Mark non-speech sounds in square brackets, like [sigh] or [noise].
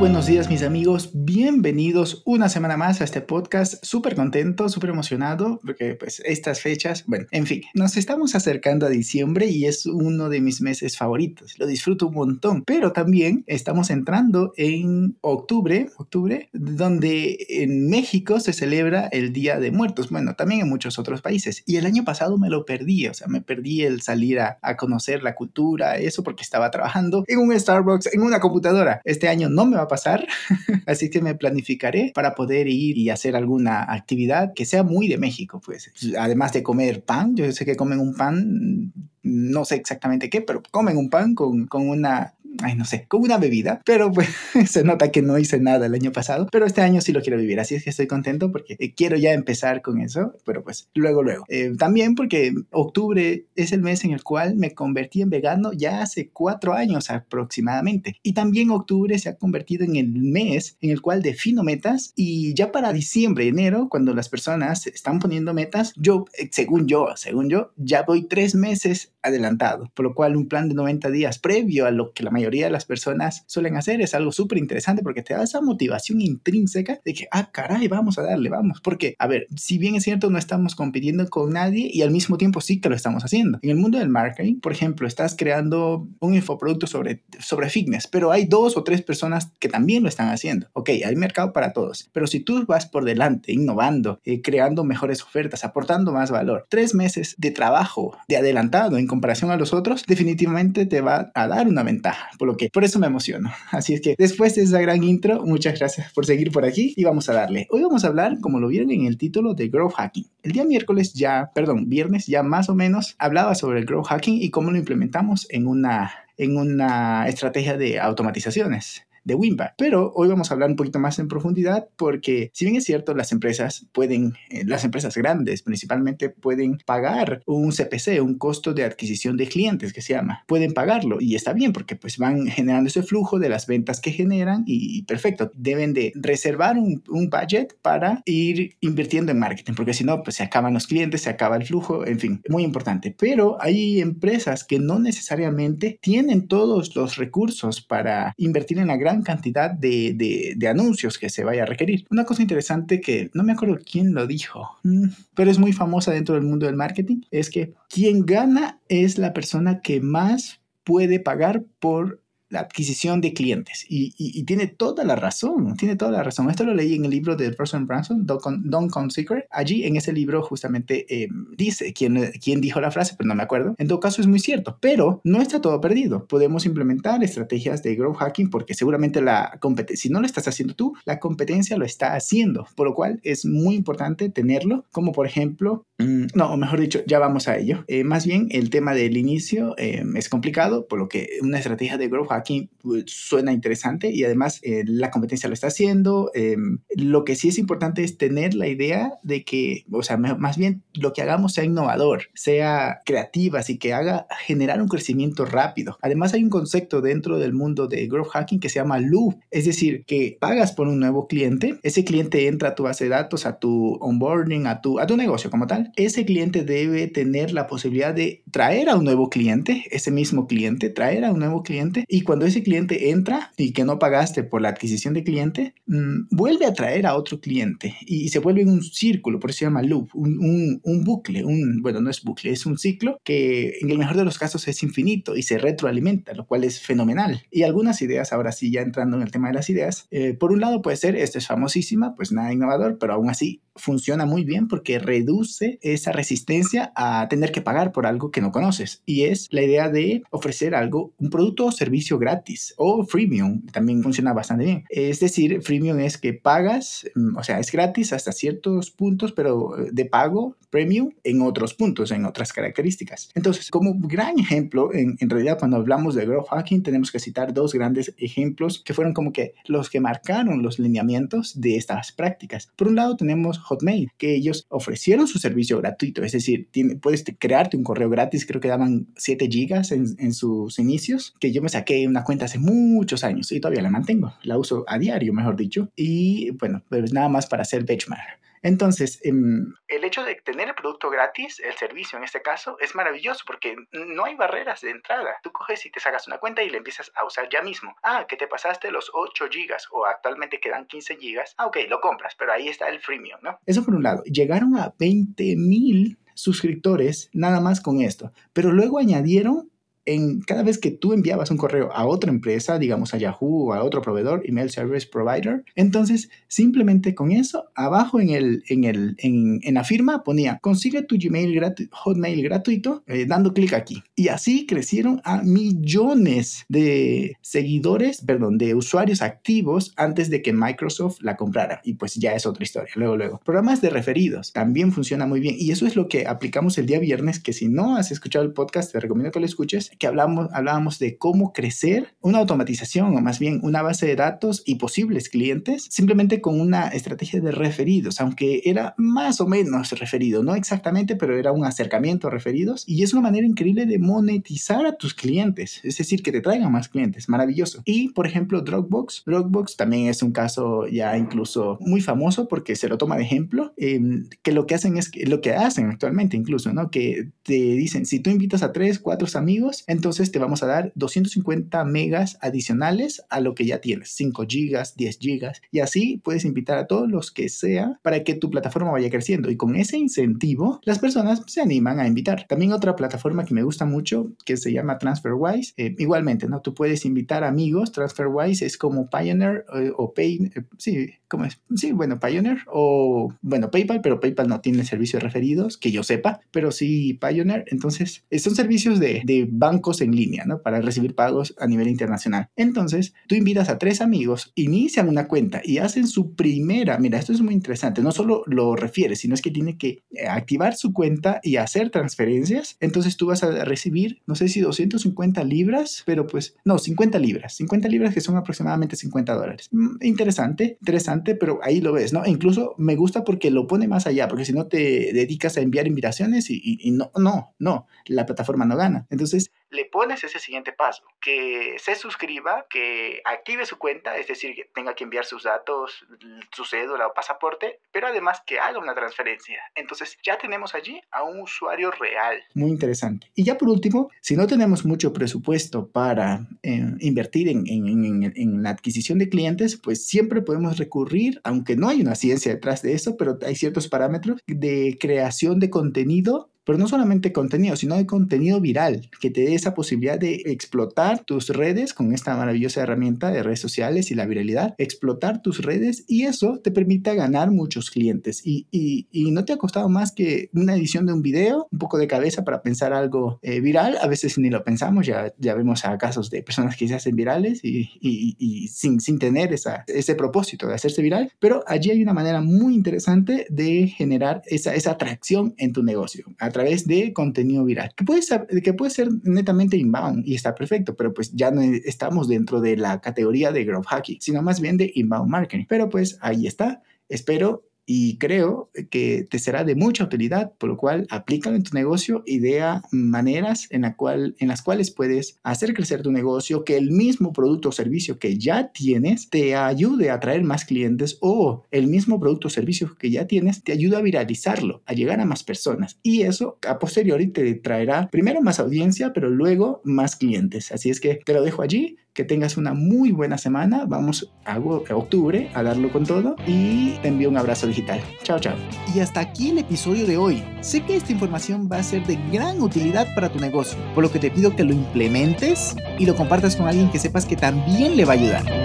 buenos días mis amigos, bienvenidos una semana más a este podcast, súper contento, súper emocionado, porque pues estas fechas, bueno, en fin, nos estamos acercando a diciembre y es uno de mis meses favoritos, lo disfruto un montón, pero también estamos entrando en octubre, octubre, donde en México se celebra el Día de Muertos, bueno, también en muchos otros países, y el año pasado me lo perdí, o sea, me perdí el salir a, a conocer la cultura, eso porque estaba trabajando en un Starbucks, en una computadora, este año no me va a pasar, [laughs] así que me planificaré para poder ir y hacer alguna actividad que sea muy de México, pues. Además de comer pan, yo sé que comen un pan, no sé exactamente qué, pero comen un pan con, con una ay, no sé, con una bebida, pero pues [laughs] se nota que no hice nada el año pasado, pero este año sí lo quiero vivir, así es que estoy contento porque eh, quiero ya empezar con eso, pero pues luego, luego. Eh, también porque octubre es el mes en el cual me convertí en vegano ya hace cuatro años aproximadamente, y también octubre se ha convertido en el mes en el cual defino metas y ya para diciembre, enero, cuando las personas están poniendo metas, yo, eh, según yo, según yo, ya voy tres meses adelantado, por lo cual un plan de 90 días previo a lo que la mayoría de las personas suelen hacer es algo súper interesante porque te da esa motivación intrínseca de que, ah, caray, vamos a darle, vamos. Porque, a ver, si bien es cierto, no estamos compitiendo con nadie y al mismo tiempo sí que lo estamos haciendo. En el mundo del marketing, por ejemplo, estás creando un infoproducto sobre, sobre fitness, pero hay dos o tres personas que también lo están haciendo. Ok, hay mercado para todos, pero si tú vas por delante, innovando, eh, creando mejores ofertas, aportando más valor, tres meses de trabajo de adelantado en comparación a los otros, definitivamente te va a dar una ventaja por lo que por eso me emociono. [laughs] Así es que después de esa gran intro, muchas gracias por seguir por aquí y vamos a darle. Hoy vamos a hablar, como lo vieron en el título, de growth hacking. El día miércoles ya, perdón, viernes ya más o menos hablaba sobre el growth hacking y cómo lo implementamos en una en una estrategia de automatizaciones de Wimba. Pero hoy vamos a hablar un poquito más en profundidad porque si bien es cierto, las empresas pueden, eh, las empresas grandes principalmente pueden pagar un CPC, un costo de adquisición de clientes que se llama. Pueden pagarlo y está bien porque pues van generando ese flujo de las ventas que generan y, perfecto. Deben de reservar un, un, budget para ir invirtiendo en marketing porque si no pues se acaban los clientes, se acaba el flujo, en fin, muy importante. Pero hay empresas que no necesariamente tienen todos los recursos para invertir en la gran cantidad de, anuncios que se vaya a requerir. Una cosa interesante que no me acuerdo quién lo dijo, mm, pero es muy famosa dentro del mundo del marketing, es que quien gana es la persona que más puede pagar por la adquisición de clientes. Y, y, tiene toda la razón, tiene toda la razón. Esto lo leí en el libro de Person Branson, Don't Come Secret. Allí en ese libro justamente eh, dice quién, quién dijo la frase, pero no me acuerdo. En todo caso es muy cierto, pero no está todo perdido. Podemos implementar estrategias de growth hacking porque seguramente la competencia, si no lo estás haciendo tú, la competencia lo está haciendo, por lo cual es muy importante tenerlo, como por ejemplo, mm, no, o mejor dicho, ya vamos a ello. Eh, más bien, el tema del inicio eh, es complicado, por lo que una estrategia de growth hacking aquí pues, suena interesante y además eh, la competencia lo está haciendo. Em, lo que sí es importante es tener la idea de que, o sea, más bien lo que hagamos sea innovador, sea creativa, así que haga generar un crecimiento rápido. Además hay un concepto dentro del mundo de growth hacking que se llama loop, es decir, que pagas por un nuevo cliente, ese cliente entra a tu base de datos, a tu onboarding, a tu, a tu negocio como tal. Ese cliente debe tener la posibilidad de traer a un nuevo cliente, ese mismo cliente, traer a un nuevo cliente y cuando ese cliente entra y que no pagaste por la adquisición de cliente, mm, vuelve a traer a otro cliente y, se vuelve un círculo, por eso se llama loop, un, un, bucle, un, bueno, no es bucle, es un ciclo que en el mejor de los casos es infinito y se retroalimenta, lo cual es fenomenal. Y algunas ideas, ahora sí, ya entrando en el tema de las ideas, eh, por un lado puede ser, esto es famosísima, pues nada innovador, pero aún así funciona muy bien porque reduce esa resistencia a tener que pagar por algo que no conoces. Y es la idea de ofrecer algo, un producto o servicio gratis o freemium, también funciona bastante bien. Es decir, freemium es que pagas, mm, o sea, es gratis hasta ciertos puntos, pero eh, de pago premium en otros puntos, en otras características. Entonces, como gran ejemplo, en, en realidad cuando hablamos de growth hacking tenemos que citar dos grandes ejemplos que fueron como que los que marcaron los lineamientos de estas prácticas. Por un lado tenemos Hotmail, que ellos ofrecieron su servicio gratuito, es decir, puedes crearte un correo gratis, creo que daban 7 gigas en, en sus inicios, que yo me saqué una cuenta hace muchos años y todavía la mantengo, la uso a diario, mejor dicho, y bueno, pues nada más para hacer benchmark. Entonces, em, el hecho de tener el producto gratis, el servicio en este caso, es maravilloso porque no hay barreras de entrada. Tú coges y te sacas una cuenta y la empiezas a usar ya mismo. Ah, que te pasaste los 8 gigas o actualmente quedan 15 gigas. Ah, ok, lo compras, pero ahí está el freemium, ¿no? Eso por un lado. Llegaron a 20 mil suscriptores nada más con esto, pero luego añadieron en cada vez que tú enviabas un correo a otra empresa, digamos a Yahoo o a otro proveedor, email service provider, entonces simplemente con eso, abajo en, el, en, el, en, la firma ponía, consigue tu Gmail Hotmail gratuito eh, dando clic aquí. Y así crecieron a millones de seguidores, perdón, de usuarios activos antes de que Microsoft la comprara. Y pues ya es otra historia, luego, luego. Programas de referidos también funciona muy bien. Y eso es lo que aplicamos el día viernes, que si no has escuchado el podcast, te recomiendo que lo escuches que hablamos, hablábamos de cómo crecer una automatización o más bien una base de datos y posibles clientes simplemente con una estrategia de referidos, aunque era más o menos referido, no exactamente, pero era un acercamiento a referidos y es una manera increíble de monetizar a tus clientes, es decir, que te traigan más clientes, maravilloso. Y por ejemplo, Dropbox, Dropbox también es un caso ya incluso muy famoso porque se lo toma de ejemplo, em, que lo que hacen es que, lo que hacen actualmente incluso, ¿no? Que te dicen, si tú invitas a tres, cuatro amigos, entonces te vamos a dar 250 megas adicionales a lo que ya tienes, 5 gigas, 10 gigas, y así puedes invitar a todos los que sea para que tu plataforma vaya creciendo. Y con ese incentivo, las personas se animan a invitar. También otra plataforma que me gusta mucho, que se llama TransferWise, eh, igualmente, ¿no? Tú puedes invitar amigos, TransferWise es como Pioneer eh, o Pay, eh, sí, ¿cómo es? Sí, bueno, Pioneer o, bueno, PayPal, pero PayPal no tiene servicios referidos, que yo sepa, pero sí Pioneer. Entonces, son servicios de, de bancos en línea, ¿no? Para recibir pagos a nivel internacional. Entonces, tú invitas a tres amigos, inician una cuenta y hacen su primera, mira, esto es muy interesante, no solo lo refieres, sino es que tiene que eh, activar su cuenta y hacer transferencias. Entonces, tú vas a recibir, no sé si 250 libras, pero pues, no, 50 libras, 50 libras que son aproximadamente 50 dólares. Mm, interesante, pero ahí lo ves, ¿no? Incluso me gusta porque lo pone más allá, porque si no te dedicas a enviar invitaciones y, y no, no, no, la plataforma no gana. Entonces, le pones ese siguiente paso, que se suscriba, que active su cuenta, es decir, que tenga que enviar sus datos, su cédula o pasaporte, pero además que haga una transferencia. Entonces ya tenemos allí a un usuario real. Muy interesante. Y ya por último, si no tenemos mucho presupuesto para eh, invertir en, en, en la adquisición de clientes, pues siempre podemos recurrir, aunque no hay una ciencia detrás de eso, pero hay ciertos parámetros de creación de contenido pero no solamente contenido, sino de contenido viral, que te dé esa posibilidad de explotar tus redes con esta maravillosa herramienta de redes sociales y la viralidad, explotar tus redes y eso te permita ganar muchos clientes. Y, y, no te ha costado más que una edición de un video, un poco de cabeza para pensar algo eh, viral, a veces ni lo pensamos, ya, ya vemos a casos de personas que se hacen virales y, y sin, sin tener esa, ese propósito de hacerse viral, pero allí hay una manera muy interesante de generar esa, esa atracción en tu negocio a través de contenido viral, que puede, ser, que puede ser netamente inbound y está perfecto, pero pues ya no estamos dentro de la categoría de growth hacking, sino más bien de inbound marketing. Pero pues ahí está. Espero y creo que te será de mucha utilidad, por lo cual aplícalo en tu negocio, idea maneras en, la cual, en las cuales puedes hacer crecer tu negocio, que el mismo producto o servicio que ya tienes te ayude a atraer más clientes o el mismo producto o servicio que ya tienes te ayuda a viralizarlo, a llegar a más personas y eso a posteriori te traerá primero más audiencia, pero luego más clientes. Así es que te lo dejo allí que tengas una muy buena semana. Vamos a octubre a darlo con todo y te envío un abrazo digital. Chao, chao. Y hasta aquí el episodio de hoy. Sé que esta información va a ser de gran utilidad para tu negocio, por lo que te pido que lo implementes y lo compartas con alguien que sepas que también le va a ayudar.